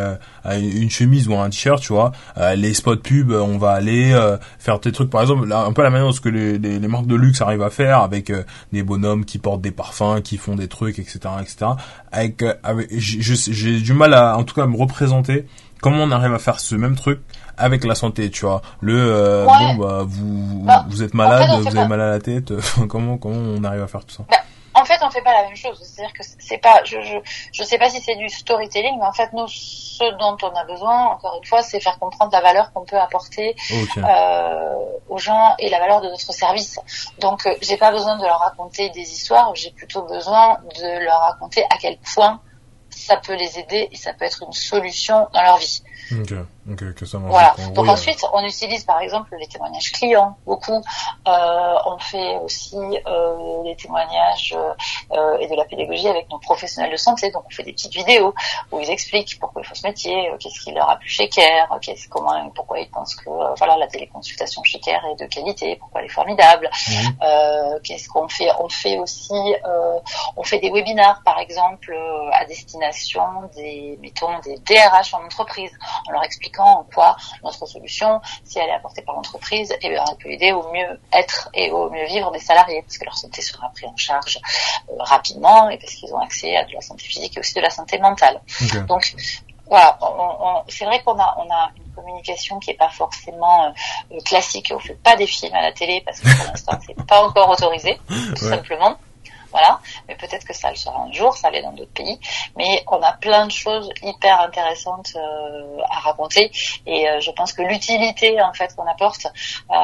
B: une chemise ou un t-shirt, tu vois, les spots pub, on va aller faire tes trucs par exemple un peu la manière dont ce que les, les, les, marques de luxe arrivent à faire avec euh, des bonhommes qui portent des parfums, qui font des trucs, etc., etc. Avec, euh, avec j'ai du mal à, en tout cas, à me représenter comment on arrive à faire ce même truc avec la santé, tu vois. Le euh, bon bah vous bah, vous êtes malade, vous avez mal à la tête, comment comment on arrive à faire tout ça?
A: Bah, en fait, on fait pas la même chose. C'est-à-dire que c'est pas, je, je, je sais pas si c'est du storytelling, mais en fait, nous, ce dont on a besoin, encore une fois, c'est faire comprendre la valeur qu'on peut apporter euh, aux gens et la valeur de notre service. Donc, euh, j'ai pas besoin de leur raconter des histoires, j'ai plutôt besoin de leur raconter à quel point ça peut les aider et ça peut être une solution dans leur vie.
B: Ok, que ça
A: Voilà. Donc ensuite, on utilise par exemple les témoignages clients beaucoup. Euh, on fait aussi euh, des témoignages euh, et de la pédagogie avec nos professionnels de santé. Donc on fait des petites vidéos où ils expliquent pourquoi il faut ce métier, euh, qu'est-ce qui leur a plu chez Care, qu'est-ce comment, pourquoi ils pensent que euh, voilà la téléconsultation chez Care est de qualité, pourquoi elle est formidable. Mhm. Euh, qu'est-ce qu'on fait? On fait aussi, on fait des webinars par exemple à destination des mettons des DRH en entreprise en leur expliquant en quoi notre solution, si elle est apportée par l'entreprise, eh elle peut aider au mieux être et au mieux vivre des salariés, parce que leur santé sera prise en charge euh, rapidement et parce qu'ils ont accès à de la santé physique et aussi de la santé mentale. Donc voilà, c'est vrai qu'on a, on a une communication qui est pas forcément euh, classique. On fait pas des films à la télé parce que pour l'instant c'est pas encore autorisé, tout simplement. Voilà, mais peut-être que ça le sera un jour, ça l'est dans d'autres pays. Mais on a plein de choses hyper intéressantes euh, à raconter et euh, je pense que l'utilité en fait qu'on apporte, euh,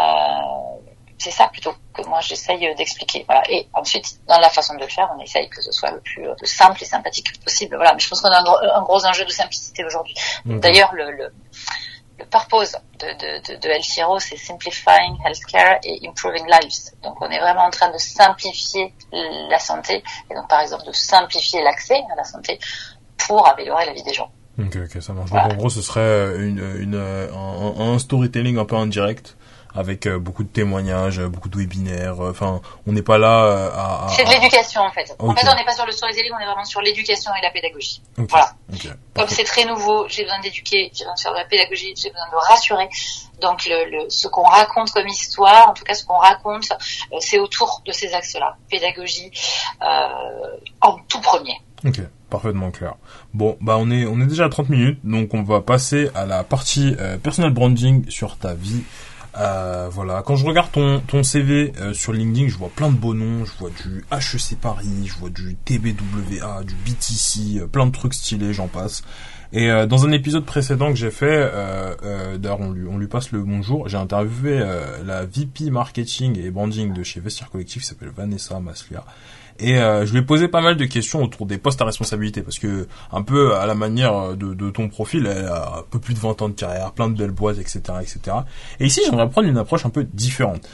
A: c'est ça plutôt que moi j'essaye d'expliquer. Voilà. Et ensuite, dans la façon de le faire, on essaye que ce soit le plus simple et sympathique possible. Voilà. Mais je pense qu'on a un gros, un gros enjeu de simplicité aujourd'hui. D'ailleurs, le, le le purpose de, de, de, de c'est Simplifying Healthcare et Improving Lives. Donc, on est vraiment en train de simplifier la santé, et donc, par exemple, de simplifier l'accès à la santé pour améliorer la vie des gens.
B: Ok, ok, ça marche. Donc en gros, ce serait une, une, un, un storytelling un peu indirect avec euh, beaucoup de témoignages, beaucoup de webinaires. Euh, enfin, on n'est pas là euh, à.
A: à c'est de l'éducation en fait. En fait, on n'est pas sur le storytelling, on est vraiment sur l'éducation et la pédagogie. Voilà. Comme c'est très nouveau, j'ai besoin d'éduquer, j'ai besoin de faire de la pédagogie, j'ai besoin de rassurer. Donc, le, le ce qu'on raconte comme histoire, en tout cas ce qu'on raconte, c'est autour de ces axes-là. Pédagogie euh, en tout premier.
B: Ok, parfaitement clair. Bon, bah on est on est déjà à 30 minutes, donc on va passer à la partie euh, personal branding sur ta vie. Euh, voilà, quand je regarde ton, ton CV euh, sur LinkedIn, je vois plein de beaux noms, je vois du HEC Paris, je vois du TBWA, du BTC, euh, plein de trucs stylés, j'en passe. Et dans un épisode précédent que j'ai fait, d'ailleurs on lui, on lui passe le bonjour, j'ai interviewé la VP marketing et branding de chez Vestiaire Collectif qui s'appelle Vanessa Maslia. Et euh, je lui ai posé pas mal de questions autour des postes à responsabilité parce que un peu à la manière de, de, ton profil, elle a un peu plus de 20 ans de carrière, plein de belles boîtes, etc., etc. Et ici, j'aimerais prendre une approche un peu différente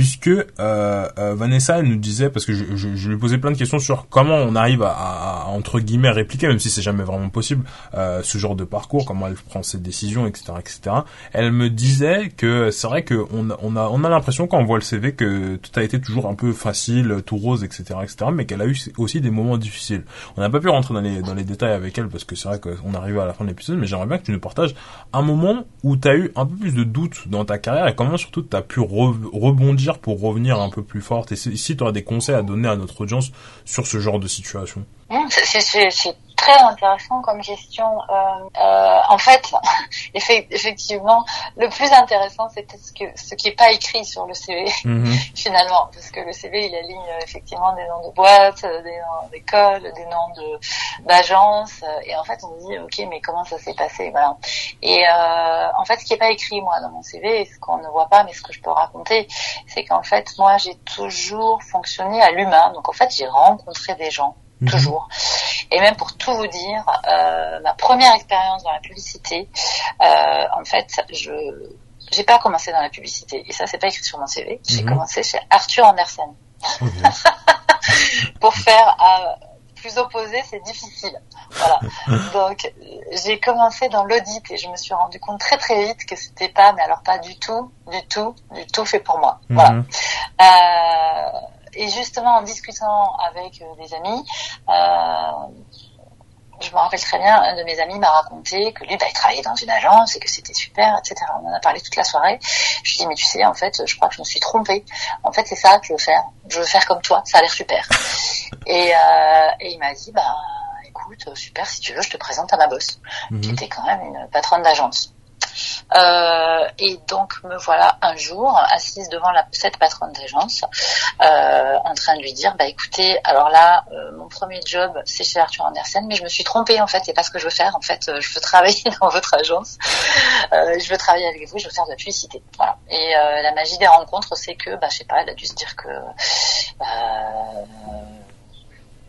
B: puisque euh, euh, Vanessa elle nous disait parce que je, lui posais plein de questions sur comment on arrive à, entre guillemets répliquer même si c'est jamais vraiment possible euh, ce genre de parcours comment elle prend ses décisions etc etc elle me disait que c'est vrai que on, on a on a l'impression quand on voit le CV que tout a été toujours un peu facile tout rose etc etc mais qu'elle a eu aussi des moments difficiles. On n'a pas pu rentrer dans les détails avec elle parce que c'est vrai qu'on arrive à la fin de l'épisode mais j'aimerais bien que tu nous partages un moment où tu as eu un peu plus de doutes dans ta carrière et comment surtout tu as pu rebondir pour revenir un peu plus forte. Et si tu aurais des conseils à donner à notre audience sur ce genre de situation?
A: Très intéressant comme question. Euh, euh, en fait, effectivement, le plus intéressant, c'est ce, que, ce qui n'est pas écrit sur le CV, mhm. finalement, parce que le CV, il aligne euh, effectivement des noms de boîtes, des noms d'écoles, des noms d'agences, et en fait, on se dit, ok, mais comment ça s'est passé, voilà. Et en fait, ce qui n'est pas écrit moi dans mon CV, ce qu'on ne voit pas, mais ce que je peux raconter, c'est qu'en fait, moi, j'ai toujours fonctionné à l'humain. Donc, en fait, j'ai rencontré des gens Mhm. toujours. Et même pour tout vous dire, euh, ma première expérience dans la publicité, euh, en fait, je j'ai pas commencé dans la publicité. Et ça, c'est pas écrit sur mon CV. J'ai mhm. commencé chez Arthur Andersen. pour faire euh, plus opposé, c'est difficile. Voilà. Donc j'ai commencé dans l'audit et je me suis rendu compte très très vite que c'était pas, mais alors pas du tout, du tout, du tout fait pour moi. Voilà. Mhm. Euh, et justement, en discutant avec euh, des amis, euh, je me rappelle très bien, un de mes amis m'a raconté que lui, bah, il travaillait dans une agence et que c'était super, etc. On en a parlé toute la soirée. Je lui ai dit, mais tu sais, en fait, je crois que je me suis trompée. En fait, c'est ça que je veux faire. Je veux faire comme toi. Ça a l'air super. Et, euh, et il m'a dit, bah, écoute, super, si tu veux, je te présente à ma boss, mhm. qui était quand même une patronne d'agence. Euh, et donc me voilà un jour assise devant la, cette patronne d'agence, euh, en train de lui dire, bah écoutez, alors là, euh, mon premier job, c'est chez Arthur Andersen, mais je me suis trompée en fait, c'est pas ce que je veux faire. En fait, euh, je veux travailler dans votre agence, euh, je veux travailler avec vous, je veux faire de la publicité. Voilà. Et la magie des rencontres, c'est que, bah je sais pas, elle a dû se dire que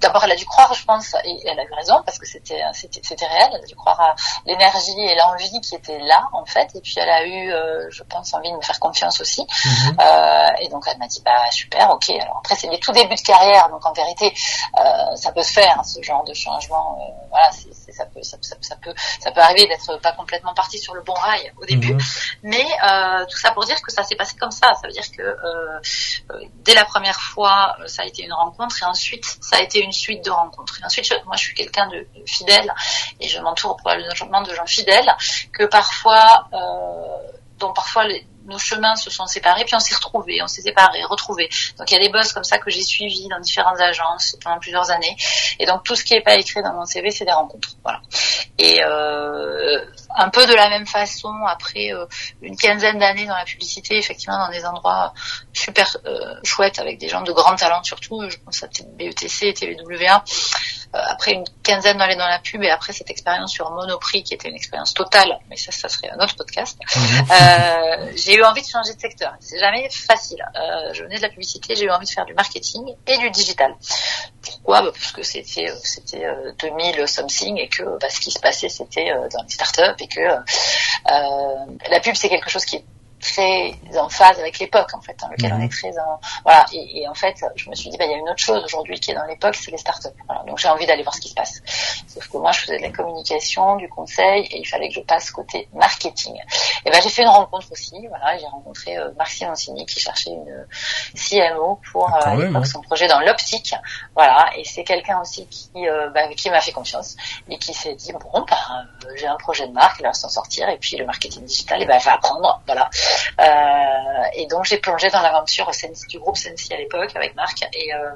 A: d'abord elle a dû croire, je pense, et elle a eu raison parce que c'était c'était réel. Elle a dû croire à l'énergie et l'envie qui étaient là en fait. Et puis elle a eu, euh, je pense, envie de me faire confiance aussi. Mhm. euh, et donc elle m'a dit bah super, ok. Alors après c'est les tout débuts de carrière, donc en vérité euh, ça peut se faire hein, ce genre de changement. Euh, voilà, c'est ça peut ça, ça, peut ça peut arriver d'être pas complètement parti sur le bon rail au début, mhm. mais euh, tout ça pour dire que ça s'est passé comme ça. Ça veut dire que dès la première fois ça a été une rencontre et ensuite ça a été une suite de rencontres. Et ensuite, moi, je suis quelqu'un de, fidèle et je m'entoure probablement de gens fidèles que parfois, euh, dont parfois les, nos chemins se sont séparés, puis on s'est retrouvés, on s'est séparés, retrouvés. Donc il y a des boss comme ça que j'ai suivis dans différentes agences pendant plusieurs années. Et donc tout ce qui n'est pas écrit dans mon CV, c'est des rencontres. Voilà. Et euh, un peu de la même façon, après euh, une quinzaine d'années dans la publicité, effectivement dans des endroits super euh, chouettes avec des gens de grand talent surtout, je pense à BETC et TVWA. Euh, après une quinzaine d'années dans la pub et après cette expérience sur Monoprix qui était une expérience totale, mais ça, ça serait un autre podcast. Mhm. Euh, j'ai eu envie de changer de secteur. C'est jamais facile. Euh, je venais de la publicité, j'ai eu envie de faire du marketing et du digital. Pourquoi? Bah Parce que c'était euh, c'était 2000 euh, something et que bah, ce qui se passait c'était dans les startups et que la pub c'est quelque chose qui est très en phase avec l'époque en fait dans lequel on mhm. est très en voilà. Et, et, en fait je me suis dit bah il y a une autre chose aujourd'hui qui est dans l'époque c'est les startups. Voilà. donc j'ai envie d'aller voir ce qui se passe. Sauf que moi je faisais de la communication du conseil et il fallait que je passe côté marketing. Et ben j'ai fait une rencontre aussi voilà. J'ai rencontré euh, Marc Simoncini qui cherchait une CMO pour ah, euh, hein. son projet dans l'optique. Voilà. Et c'est quelqu'un aussi qui euh, bah, qui m'a fait confiance et qui s'est dit bon bah, euh, j'ai un projet de marque il va s'en sortir et puis le marketing digital et ben va apprendre. Voilà et donc j'ai plongé dans l'aventure du groupe Sensi à l'époque avec Marc et, euh,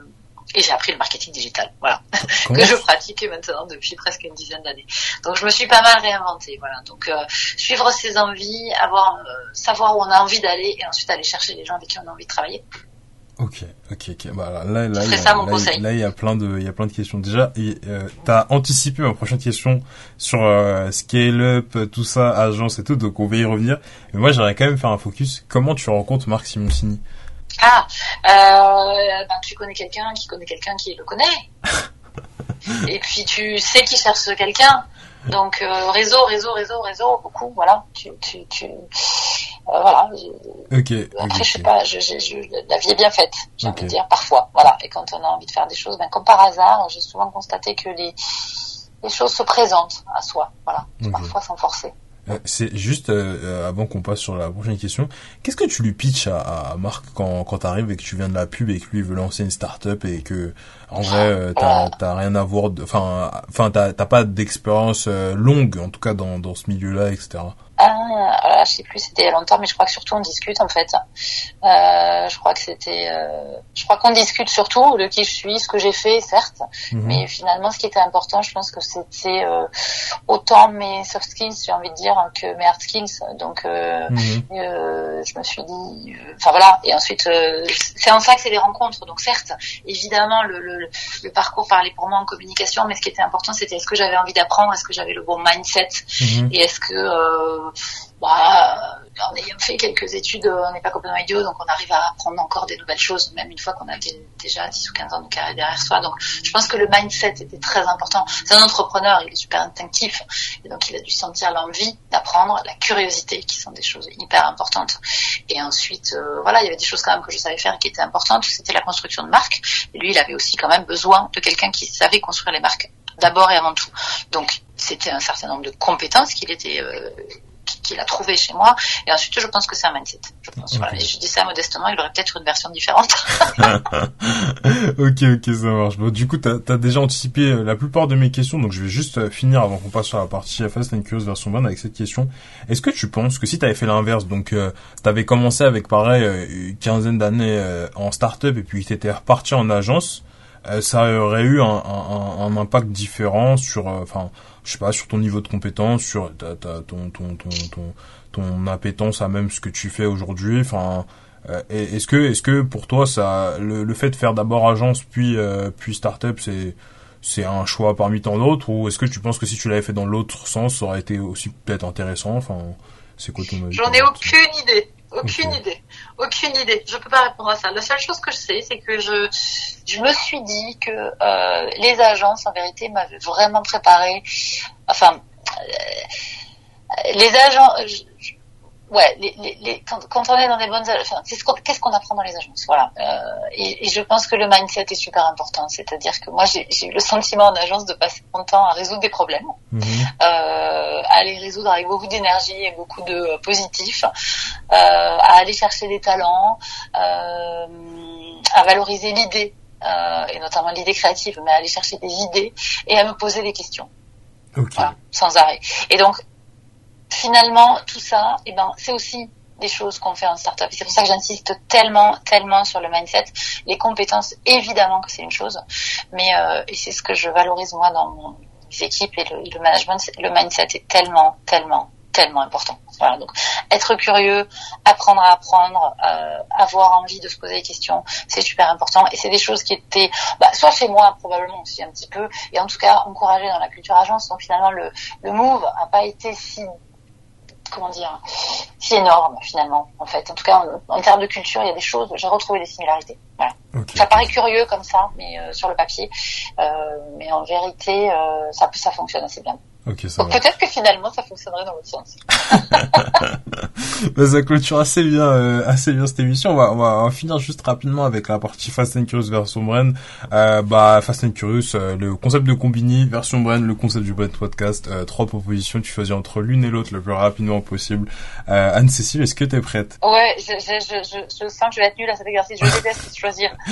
A: et j'ai appris le marketing digital, voilà, que je pratique maintenant depuis presque une dizaine d'années. Donc je me suis pas mal réinventée, voilà. Donc euh, suivre ses envies, avoir, savoir où on a envie d'aller et ensuite aller chercher les gens avec qui on a envie de travailler.
B: Ok, ok, ok. Bah, là, là, là, ça, mon conseil. là, il y a plein de, il y a plein de questions. Déjà, et, euh, t'as anticipé ma prochaine question sur euh, scale up, tout ça, agence et tout, donc on va y revenir. Mais moi, j'aimerais quand même faire un focus. Comment tu rencontres Marc Simoncini?
A: Ah, euh, ben, tu connais quelqu'un qui connaît quelqu'un qui le connaît. et puis tu sais qui cherche quelqu'un. Donc euh, réseau, réseau, réseau, réseau, beaucoup, voilà. Tu, tu, tu, euh, voilà.
B: Ok.
A: Après, je sais pas, je, je, la vie est bien faite, j'ai envie de dire, parfois, voilà. Et quand on a envie de faire des choses, ben comme par hasard, j'ai souvent constaté que les les choses se présentent à soi, voilà, parfois sans forcer.
B: Euh, c'est juste euh, euh, avant qu'on passe sur la prochaine question, qu'est-ce que tu lui pitches à, à Marc quand quand t'arrives et que tu viens de la pub et que lui veut lancer une start-up et que en vrai t'as t'as rien à voir, enfin enfin t'as t'as pas d'expérience longue en tout cas dans dans ce milieu-là etc.
A: Ah, je sais plus, c'était il y a longtemps, mais je crois que surtout on discute en fait. Euh, je crois que c'était, euh, je crois qu'on discute surtout de qui je suis, ce que j'ai fait, certes, mhm. mais finalement, ce qui était important, je pense que c'était euh, autant mes soft skills, j'ai envie de dire, que mes hard skills. Donc, euh, mhm. euh, je me suis dit, euh, enfin voilà. Et ensuite, c'est en ça que c'est des rencontres. Donc, certes, évidemment, le, le, le, parcours parlait pour moi en communication, mais ce qui était important, c'était est-ce que j'avais envie d'apprendre, est-ce que j'avais le bon mindset, mhm. et est-ce que bah, en ayant fait quelques études, on n'est pas complètement idiot, donc on arrive à apprendre encore des nouvelles choses, même une fois qu'on a déjà 10 ou 15 ans de carrière derrière soi. Donc, je pense que le mindset était très important. C'est un entrepreneur, il est super instinctif, et donc il a dû sentir l'envie d'apprendre, la curiosité, qui sont des choses hyper importantes. Et ensuite, euh, voilà, il y avait des choses quand même que je savais faire qui étaient importantes. C'était la construction de marques. Et lui, il avait aussi quand même besoin de quelqu'un qui savait construire les marques d'abord et avant tout. Donc, c'était un certain nombre de compétences qu'il était euh, qu'il a trouvé chez moi. Et ensuite, je pense que c'est un mindset. Je pense. Voilà. Et je dis ça modestement, il aurait peut-être une version différente.
B: ok, ok, ça marche. Bon, du coup, tu as, déjà anticipé euh, la plupart de mes questions, donc je vais juste euh, finir avant qu'on passe sur la partie Fast and Curious version 20 avec cette question. Est-ce que tu penses que si tu avais fait l'inverse, donc euh, tu avais commencé avec pareil une quinzaine d'années en start-up et puis tu étais reparti en agence, ça aurait eu un, un, un impact différent sur, enfin je sais pas, sur ton niveau de compétence, sur ta, ta, ton, ton, ton, ton, ton appétence à même ce que tu fais aujourd'hui. Enfin, euh, est-ce que, est-ce que pour toi, ça, le, le fait de faire d'abord agence puis euh, puis startup, c'est c'est un choix parmi tant d'autres, ou est-ce que tu penses que si tu l'avais fait dans l'autre sens, ça aurait été aussi peut-être intéressant? Enfin, c'est quoi ton
A: J'en ai aucune idée. Aucune idée. Aucune idée. Je peux pas répondre à ça. La seule chose que je sais, c'est que je, je me suis dit que euh, les agences, en vérité, m'avaient vraiment préparé. Enfin, euh, les agents ouais, les, les, les, quand, quand, on est dans des bonnes, enfin, qu'est-ce qu'on apprend dans les agences, voilà. Euh, et, et, je pense que le mindset est super important. C'est-à-dire que moi, j'ai eu le sentiment en agence de passer mon temps à résoudre des problèmes, mhm. euh, à les résoudre avec beaucoup d'énergie et beaucoup de euh, positif, euh, à aller chercher des talents, euh, à valoriser l'idée. Euh, et notamment l'idée créative, mais à aller chercher des idées et à me poser des questions. Voilà, sans arrêt. Et donc, finalement, tout ça, eh ben, c'est aussi des choses qu'on fait en startup. C'est pour ça que j'insiste tellement, tellement sur le mindset. Les compétences, évidemment que c'est une chose, mais euh, et c'est ce que je valorise moi dans mon équipes et le, le management. Le mindset est tellement, tellement, tellement important. Voilà, donc être curieux, apprendre à apprendre, euh, avoir envie de se poser des questions, c'est super important. Et c'est des choses qui étaient, bah, soit chez moi probablement aussi un petit peu, et en tout cas encouragées dans la culture agence. Donc finalement le, le move a pas été si comment dire, si énorme finalement, en fait. En tout cas, en, termes de culture, il y a des choses, j'ai retrouvé des similarités. Voilà. Ça paraît curieux comme ça, mais euh, sur le papier, euh, mais en vérité, euh, ça, ça fonctionne assez bien.
B: Ok, ça
A: Donc peut-être que finalement ça fonctionnerait dans l'autre sens.
B: bah, ça clôture assez bien, euh, assez bien cette émission. On va, on va, va finir juste rapidement avec la partie Fast and Curious version Brain. Euh, bah, Fast and Curious, euh, le concept de Combini, version Brain, le concept du Brain Podcast. Euh, trois propositions, tu choisis entre l'une et l'autre le plus rapidement possible. Euh, Anne-Cécile, est-ce que t'es prête?
A: Ouais, je, je, je, je, sens que je vais être nulle à cet exercice. Je déteste choisir.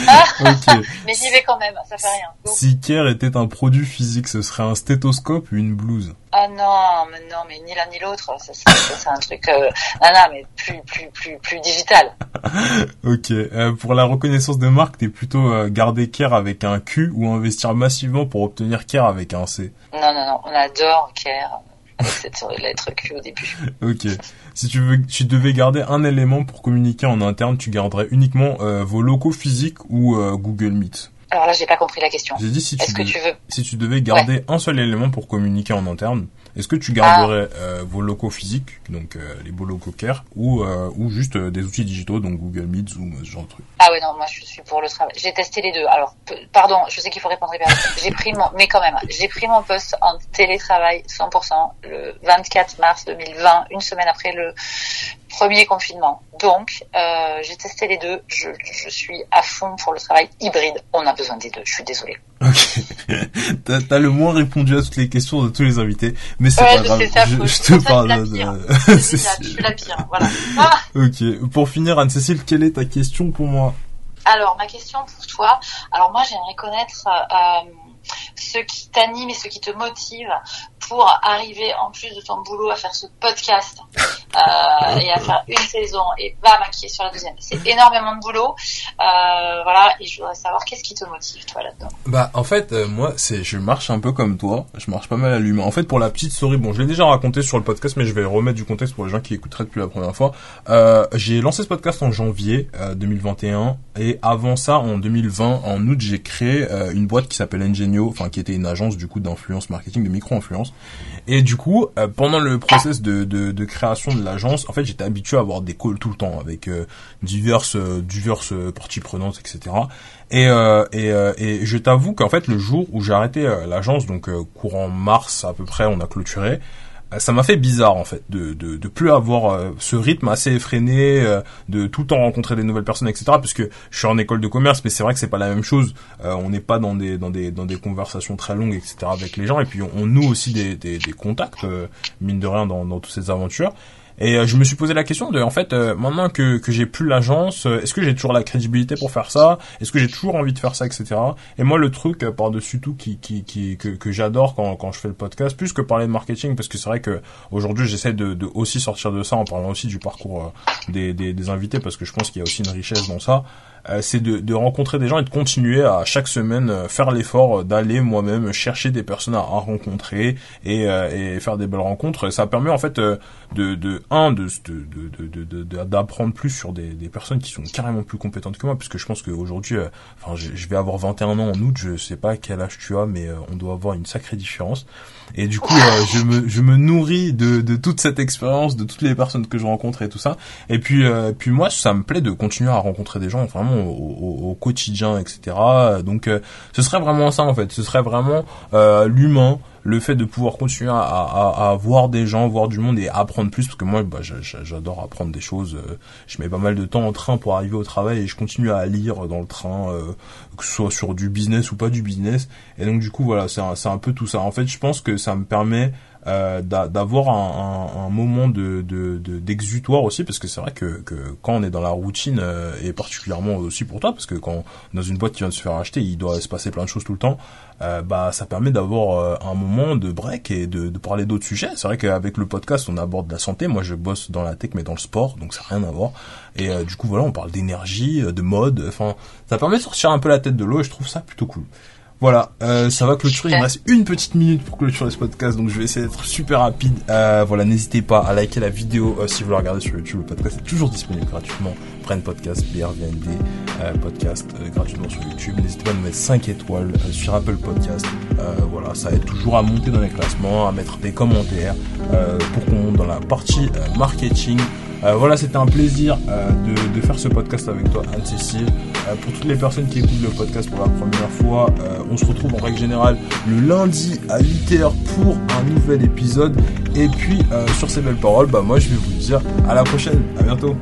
A: Mais j'y vais quand même, ça fait rien.
B: Si Kier était un produit physique, ce serait un stéthoscope ou une blouse
A: Ah non, mais non, mais ni l'un ni l'autre. C'est un truc, euh, ah non, mais plus, plus, plus, plus digital.
B: Ok. Euh, pour la reconnaissance de marque, t'es plutôt euh, garder Kier avec un Q ou investir massivement pour obtenir Kier avec un C?
A: Non, non, non, on adore Care avec cette lettre Q au début.
B: Ok. Si tu veux, tu devais garder un élément pour communiquer en interne, tu garderais uniquement euh, vos locaux physiques ou Google Meet?
A: Alors là, j'ai pas compris la question.
B: J'ai dit si tu,
A: Est-ce que
B: devais,
A: tu veux
B: si tu devais garder un seul élément pour communiquer en interne, est-ce que tu garderais euh, vos locaux physiques, donc euh, les beaux locaux Care, ou euh, ou juste des outils digitaux, donc Google Meet, Zoom, ce genre de truc
A: Ah ouais, non, moi je suis pour le travail. J'ai testé les deux. Alors, pardon, je sais qu'il faut répondre hyper. J'ai pris mon, mais quand même, j'ai pris mon poste en télétravail 100% le 24 mars 2020, une semaine après le premier confinement. Donc, euh, j'ai testé les deux. Je, je suis à fond pour le travail hybride. On a besoin des deux. Je suis désolée.
B: Ok. T'as t'as le moins répondu à toutes les questions de tous les invités, mais c'est
A: Ouais,
B: pas
A: je
B: grave.
A: affreux.
B: je, je te
A: ça
B: parle
A: ça, je suis la pire. Voilà. Ah
B: Ok. Pour finir, Anne-Cécile, quelle est ta question pour moi?
A: Alors, ma question pour toi, alors moi j'aimerais connaître euh, ce qui t'anime et ce qui te motive pour arriver en plus de ton boulot à faire ce podcast euh, et à faire une saison et bam, qui est sur la deuxième. C'est énormément de boulot, euh, voilà, et je voudrais savoir qu'est-ce qui te motive toi là-dedans?
B: Bah en fait euh, moi c'est je marche un peu comme toi, je marche pas mal à l'humain. En fait pour la petite story, bon je l'ai déjà raconté sur le podcast mais je vais remettre du contexte pour les gens qui écouteraient depuis la première fois. Euh, j'ai lancé ce podcast en janvier euh, 2021 et avant ça en 2020 en août j'ai créé euh, une boîte qui s'appelle Engenio, enfin qui était une agence du coup d'influence marketing de Et du coup euh, pendant le process de, de, création de l'agence, en fait j'étais habitué à avoir des calls tout le temps avec euh, diverses euh, diverses parties prenantes etc. Et, et, et je t'avoue qu'en fait le jour où j'ai arrêté l'agence, donc courant mars à peu près, on a clôturé, ça m'a fait bizarre en fait de de, de plus avoir euh, ce rythme assez effréné, euh, de tout le temps rencontrer des nouvelles personnes, etc. Parce que je suis en école de commerce, mais c'est vrai que c'est pas la même chose. Euh, on n'est pas dans des dans des dans des conversations très longues, etc. avec les gens, et puis on, on noue aussi des des, des contacts euh, mine de rien dans dans toutes ces aventures. Et euh, je me suis posé la question de, en fait, euh, maintenant que, que j'ai plus l'agence, euh, est-ce que j'ai toujours la crédibilité pour faire ça? Est-ce que j'ai toujours envie de faire ça, etc. Et moi, le truc par-dessus tout qui, qui, qui, que, j'adore quand, quand je fais le podcast, plus que parler de marketing, parce que c'est vrai que aujourd'hui, j'essaie de, de aussi sortir de ça en parlant aussi du parcours des, des, des invités, parce que je pense qu'il y a aussi une richesse dans ça. Euh, c'est de, de rencontrer des gens et de continuer à chaque semaine euh, faire l'effort d'aller moi-même chercher des personnes à, à rencontrer et, euh, et faire des belles rencontres. Ça permet en fait de, de un de d'apprendre plus sur des, des personnes qui sont carrément plus compétentes que moi, puisque je pense qu'aujourd'hui, enfin, je, je vais avoir 21 ans en août, je sais pas quel âge tu as, mais on doit avoir une sacrée différence. Et du coup, euh, je me je me nourris de, de toute cette expérience, de toutes les personnes que je rencontre et tout ça. Et puis, euh, puis moi, ça me plaît de continuer à rencontrer des gens vraiment au, au- au quotidien, etc. Donc, euh, ce serait vraiment ça en fait. Ce serait vraiment euh, l'humain, le fait de pouvoir continuer à, à, à voir des gens, voir du monde et apprendre plus. Parce que moi, bah, j'a- j'a- j'adore apprendre des choses. Euh, Je mets pas mal de temps en train pour arriver au travail et je continue à lire dans le train, euh, que ce soit sur du business ou pas du business. Et donc, du coup, voilà, c'est un, un peu tout ça. En fait, je pense que ça me permet euh, d'a- d'avoir un, un, un moment de de- de- d'exutoire aussi parce que c'est vrai que, que quand on est dans la routine euh, et particulièrement aussi pour toi parce que quand dans une boîte qui vient de se faire acheter il doit se passer plein de choses tout le temps euh, bah ça permet d'avoir euh, un moment de break et de, de parler d'autres sujets c'est vrai qu'avec le podcast on aborde la santé moi je bosse dans la tech mais dans le sport donc ça n'a rien à voir et euh, du coup voilà on parle d'énergie de mode enfin ça permet de sortir un peu la tête de l'eau et je trouve ça plutôt cool voilà, euh, ça va clôturer. Il me reste une petite minute pour clôturer ce podcast, donc je vais essayer d'être super rapide. Euh, voilà, n'hésitez pas à liker la vidéo euh, si vous la regardez sur YouTube. Le podcast est toujours disponible gratuitement. Prenne podcast, BRVND, euh, podcast euh, gratuitement sur YouTube. N'hésitez pas à nous mettre 5 étoiles euh, sur Apple Podcast. Euh, voilà, ça aide toujours à monter dans les classements, à mettre des commentaires euh, pour qu'on, dans la partie euh, marketing, voilà, c'était un plaisir de, de, faire ce podcast avec toi, Anne-Cécile. pour toutes les personnes qui écoutent le podcast pour la première fois, on se retrouve en règle générale le lundi à 8h pour un nouvel épisode. Et puis, sur ces belles paroles, bah moi je vais vous dire à la prochaine. À bientôt.